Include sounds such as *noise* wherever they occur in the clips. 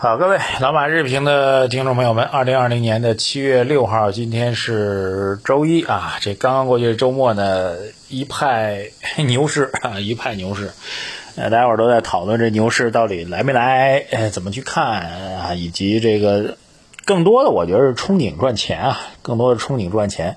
好，各位老马日评的听众朋友们，二零二零年的七月六号，今天是周一啊。这刚刚过去的周末呢，一派牛市 *laughs* 啊，一派牛市。呃，大家伙都在讨论这牛市到底来没来，呃，怎么去看啊，以及这个更多的，我觉得是憧憬赚钱啊，更多的憧憬赚钱。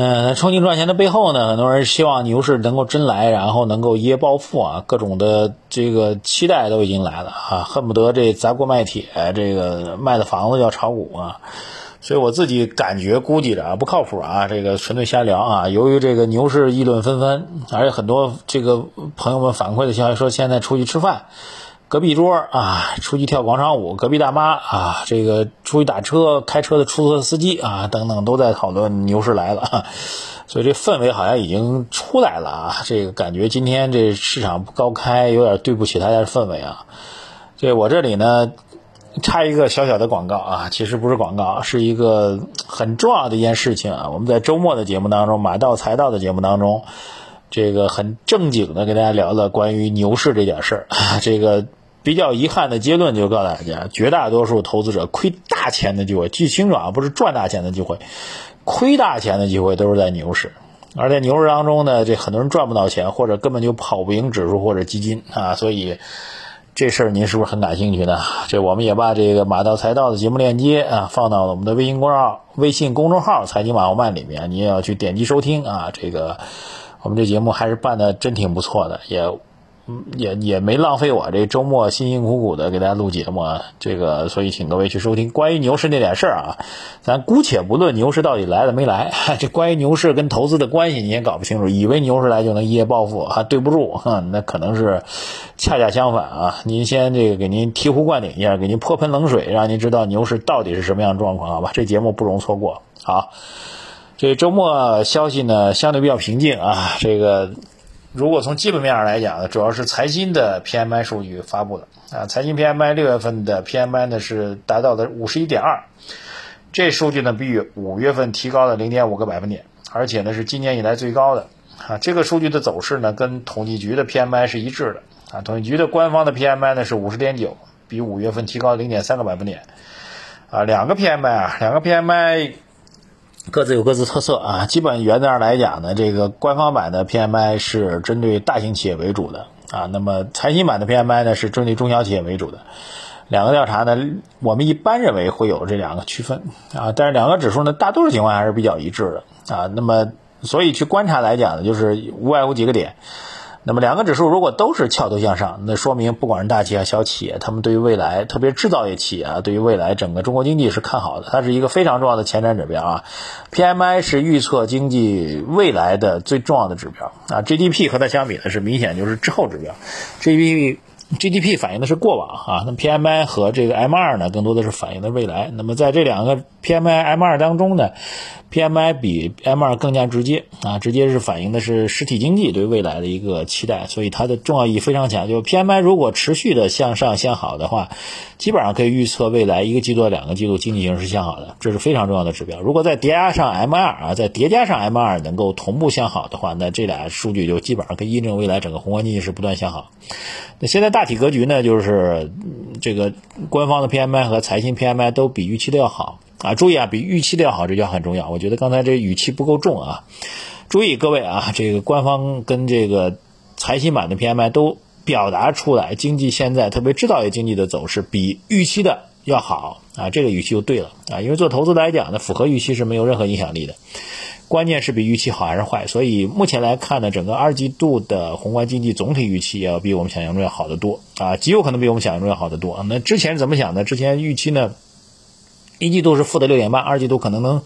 嗯，憧憬赚钱的背后呢，很多人希望牛市能够真来，然后能够一夜暴富啊，各种的这个期待都已经来了啊，恨不得这砸锅卖铁，这个卖的房子要炒股啊。所以我自己感觉估计着啊，不靠谱啊，这个纯粹瞎聊啊。由于这个牛市议论纷纷，而且很多这个朋友们反馈的消息说，现在出去吃饭。隔壁桌啊，出去跳广场舞；隔壁大妈啊，这个出去打车、开车的出租车司机啊，等等，都在讨论牛市来了。*laughs* 所以这氛围好像已经出来了啊！这个感觉今天这市场不高开，有点对不起大家的氛围啊。这我这里呢，插一个小小的广告啊，其实不是广告，是一个很重要的一件事情啊。我们在周末的节目当中，马到财道的节目当中，这个很正经的跟大家聊了关于牛市这点事儿啊，这个。比较遗憾的结论就告诉大家，绝大多数投资者亏大钱的机会，记清楚啊，不是赚大钱的机会，亏大钱的机会都是在牛市。而在牛市当中呢，这很多人赚不到钱，或者根本就跑不赢指数或者基金啊。所以这事儿您是不是很感兴趣呢？这我们也把这个马到财道的节目链接啊放到了我们的微信公众号、微信公众号“财经马后曼”里面，你也要去点击收听啊。这个我们这节目还是办的真挺不错的，也。也也没浪费我这周末辛辛苦苦的给大家录节目啊，这个所以请各位去收听关于牛市那点事儿啊，咱姑且不论牛市到底来了没来，*laughs* 这关于牛市跟投资的关系你也搞不清楚，以为牛市来就能一夜暴富啊，对不住哈，那可能是恰恰相反啊，您先这个给您醍醐灌顶一下，给您泼盆冷水，让您知道牛市到底是什么样的状况，好吧？这节目不容错过。好，这周末消息呢相对比较平静啊，这个。如果从基本面上来讲呢，主要是财新的 PMI 数据发布的啊，财新 PMI 六月份的 PMI 呢是达到的五十一点二，这数据呢比五月份提高了零点五个百分点，而且呢是今年以来最高的啊。这个数据的走势呢跟统计局的 PMI 是一致的啊，统计局的官方的 PMI 呢是五十点九，比五月份提高零点三个百分点啊。两个 PMI 啊，两个 PMI。各自有各自特色啊，基本原则上来讲呢，这个官方版的 PMI 是针对大型企业为主的啊，那么财新版的 PMI 呢是针对中小企业为主的。两个调查呢，我们一般认为会有这两个区分啊，但是两个指数呢，大多数情况还是比较一致的啊。那么所以去观察来讲呢，就是无外乎几个点。那么两个指数如果都是翘头向上，那说明不管是大企业、小企业，他们对于未来，特别制造业企业啊，对于未来整个中国经济是看好的，它是一个非常重要的前瞻指标啊。PMI 是预测经济未来的最重要的指标啊，GDP 和它相比呢是明显就是滞后指标，GDP。GDP 反映的是过往啊，那 PMI 和这个 M2 呢，更多的是反映的未来。那么在这两个 PMI、M2 当中呢，PMI 比 M2 更加直接啊，直接是反映的是实体经济对未来的一个期待，所以它的重要意义非常强。就 PMI 如果持续的向上向好的话，基本上可以预测未来一个季度、两个季度经济形势向好的，这是非常重要的指标。如果再叠加上 M2 啊，再叠加上 M2 能够同步向好的话，那这俩数据就基本上可以印证未来整个宏观经济是不断向好。那现在大大体格局呢，就是这个官方的 PMI 和财新 PMI 都比预期的要好啊。注意啊，比预期的要好，这叫很重要。我觉得刚才这语气不够重啊。注意各位啊，这个官方跟这个财新版的 PMI 都表达出来，经济现在特别制造业经济的走势比预期的要好啊。这个语气就对了啊，因为做投资来讲呢，符合预期是没有任何影响力的。关键是比预期好还是坏，所以目前来看呢，整个二季度的宏观经济总体预期要比我们想象中要好得多啊，极有可能比我们想象中要好得多。那之前怎么想的？之前预期呢，一季度是负的六点八，二季度可能能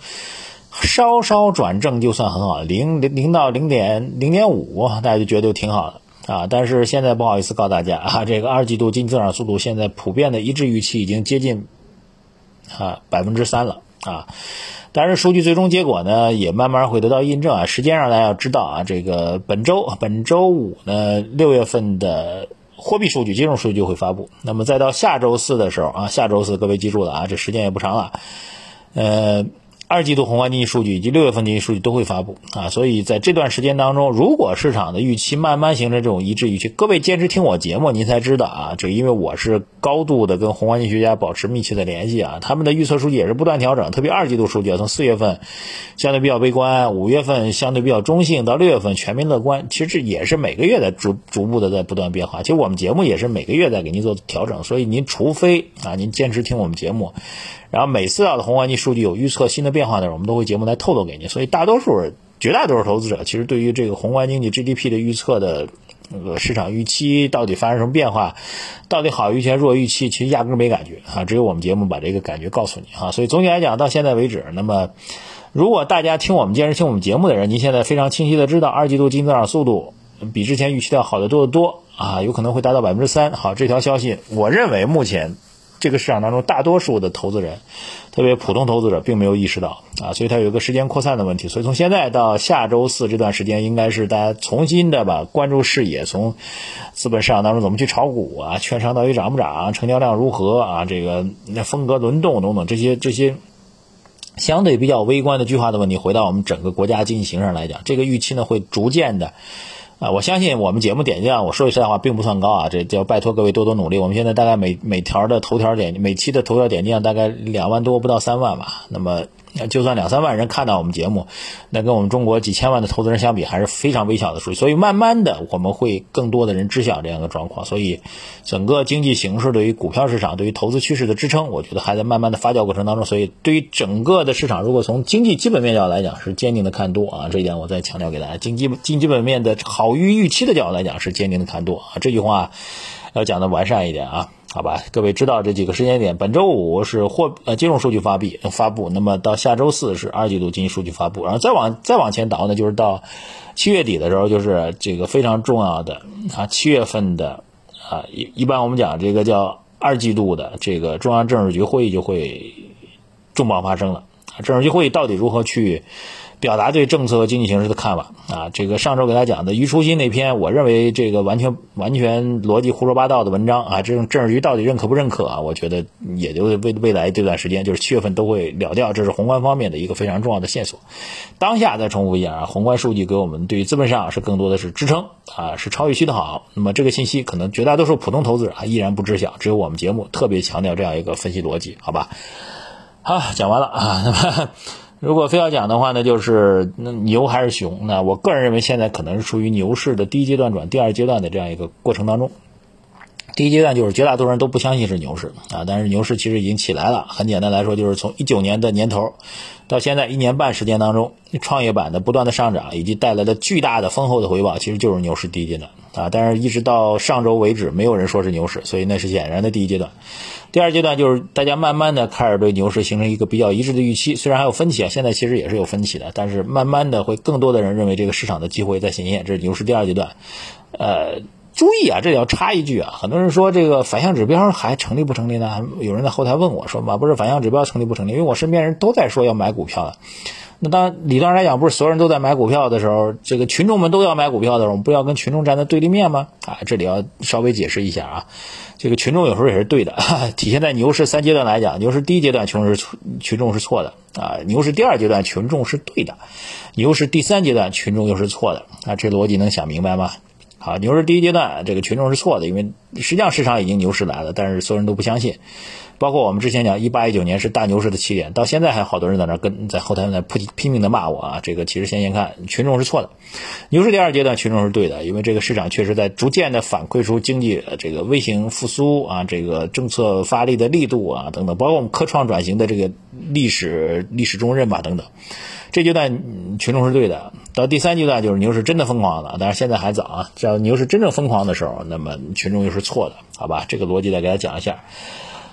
稍稍转正就算很好，零零零到零点零点五，大家就觉得就挺好的啊。但是现在不好意思告诉大家啊，这个二季度经济增长速度现在普遍的一致预期已经接近啊百分之三了啊。但是数据最终结果呢，也慢慢会得到印证啊。时间上大家要知道啊，这个本周本周五呢，六月份的货币数据、金融数据会发布。那么再到下周四的时候啊，下周四各位记住了啊，这时间也不长了。呃，二季度宏观经济数据以及六月份经济数据都会发布啊，所以在这段时间当中，如果市场的预期慢慢形成这种一致预期，各位坚持听我节目，您才知道啊，这因为我是高度的跟宏观经济学家保持密切的联系啊，他们的预测数据也是不断调整，特别二季度数据啊，从四月份相对比较悲观，五月份相对比较中性，到六月份全面乐观，其实这也是每个月在逐逐步的在不断变化。其实我们节目也是每个月在给您做调整，所以您除非啊，您坚持听我们节目。然后每次到的宏观经济数据有预测新的变变化的时候，我们都会节目来透露给您。所以大多数、绝大多数投资者其实对于这个宏观经济 GDP 的预测的那个市场预期到底发生什么变化，到底好预期弱预期，其实压根没感觉啊。只有我们节目把这个感觉告诉你啊。所以总体来讲，到现在为止，那么如果大家听我们坚持听我们节目的人，您现在非常清晰的知道二季度经济增长速度比之前预期的要好得多得多啊，有可能会达到百分之三。好，这条消息，我认为目前。这个市场当中，大多数的投资人，特别普通投资者，并没有意识到啊，所以它有一个时间扩散的问题。所以从现在到下周四这段时间，应该是大家重新的把关注视野从资本市场当中怎么去炒股啊，券商到底涨不涨，成交量如何啊，这个那风格轮动等等这些这些相对比较微观的巨化的问题，回到我们整个国家经济形势上来讲，这个预期呢会逐渐的。啊，我相信我们节目点击量，我说句实在话，并不算高啊，这就要拜托各位多多努力。我们现在大概每每条的头条点，每期的头条点击量大概两万多，不到三万吧。那么。就算两三万人看到我们节目，那跟我们中国几千万的投资人相比，还是非常微小的数据。所以慢慢的，我们会更多的人知晓这样的状况。所以，整个经济形势对于股票市场、对于投资趋势的支撑，我觉得还在慢慢的发酵过程当中。所以，对于整个的市场，如果从经济基本面角度来讲，是坚定的看多啊。这一点我再强调给大家，经济经基本面的好于预期的角度来讲，是坚定的看多啊。这句话要讲的完善一点啊。好吧，各位知道这几个时间点，本周五是货呃金融数据发币发布，那么到下周四是二季度经济数据发布，然后再往再往前倒呢，就是到七月底的时候，就是这个非常重要的啊七月份的啊一一般我们讲这个叫二季度的这个中央政治局会议就会重磅发生了，政治局会议到底如何去？表达对政策和经济形势的看法啊，这个上周给大家讲的余初心那篇，我认为这个完全完全逻辑胡说八道的文章啊，这种政治局到底认可不认可啊？我觉得也就未未来这段时间，就是七月份都会了掉，这是宏观方面的一个非常重要的线索。当下再重复一下啊，宏观数据给我们对于资本市场是更多的是支撑啊，是超预期的好。那么这个信息可能绝大多数普通投资者啊依然不知晓，只有我们节目特别强调这样一个分析逻辑，好吧？好，讲完了啊，*laughs* 那么。如果非要讲的话呢，就是那牛还是熊？那我个人认为，现在可能是处于牛市的第一阶段转第二阶段的这样一个过程当中。第一阶段就是绝大多数人都不相信是牛市啊，但是牛市其实已经起来了。很简单来说，就是从一九年的年头到现在一年半时间当中，创业板的不断的上涨以及带来的巨大的丰厚的回报，其实就是牛市第一阶段啊。但是一直到上周为止，没有人说是牛市，所以那是显然的第一阶段。第二阶段就是大家慢慢的开始对牛市形成一个比较一致的预期，虽然还有分歧啊，现在其实也是有分歧的，但是慢慢的会更多的人认为这个市场的机会在显现，这是牛市第二阶段。呃，注意啊，这里要插一句啊，很多人说这个反向指标还成立不成立呢？有人在后台问我说嘛，不是反向指标成立不成立？因为我身边人都在说要买股票的。那当，理论上来讲，不是所有人都在买股票的时候，这个群众们都要买股票的时候，我们不要跟群众站在对立面吗？啊，这里要稍微解释一下啊。这个群众有时候也是对的，*laughs* 体现在牛市三阶段来讲，牛市第一阶段群众是群众是错的啊，牛市第二阶段群众是对的，牛市第三阶段群众又是错的啊，这逻辑能想明白吗？好，牛市第一阶段这个群众是错的，因为实际上市场已经牛市来了，但是所有人都不相信。包括我们之前讲一八一九年是大牛市的起点，到现在还有好多人在那跟在后台在拼拼命的骂我啊！这个其实先先看群众是错的，牛市第二阶段群众是对的，因为这个市场确实在逐渐的反馈出经济这个微型复苏啊，这个政策发力的力度啊等等，包括我们科创转型的这个历史历史重任吧等等，这阶段群众是对的。到第三阶段就是牛市真的疯狂了，但是现在还早啊，只要牛市真正疯狂的时候，那么群众又是错的，好吧？这个逻辑再给大家讲一下。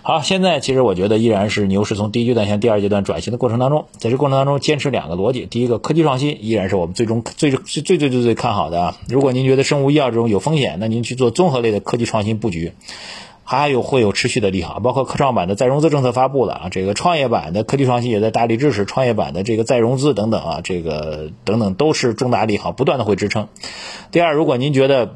好，现在其实我觉得依然是牛市从第一阶段向第二阶段转型的过程当中，在这过程当中坚持两个逻辑，第一个科技创新依然是我们最终最最最最最最看好的啊。如果您觉得生物医药这种有风险，那您去做综合类的科技创新布局，还有会有持续的利好。包括科创板的再融资政策发布了啊，这个创业板的科技创新也在大力支持创业板的这个再融资等等啊，这个等等都是重大利好，不断的会支撑。第二，如果您觉得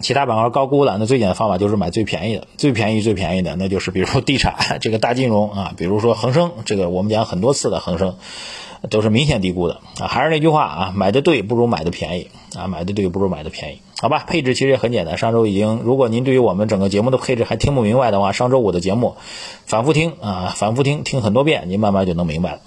其他板块高估了，那最简单的方法就是买最便宜的，最便宜最便宜的，那就是比如说地产这个大金融啊，比如说恒生，这个我们讲很多次的恒生，都是明显低估的啊。还是那句话啊，买的对不如买的便宜啊，买的对不如买的便宜，好吧？配置其实也很简单，上周已经，如果您对于我们整个节目的配置还听不明白的话，上周五的节目反复听啊，反复听听很多遍，您慢慢就能明白了。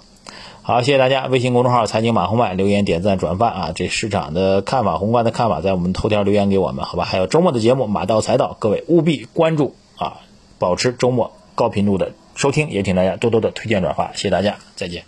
好，谢谢大家！微信公众号“财经马红麦”留言、点赞、转发啊！这市场的看法、宏观的看法，在我们头条留言给我们，好吧？还有周末的节目《马到财到》，各位务必关注啊，保持周末高频度的收听，也请大家多多的推荐转发，谢谢大家，再见。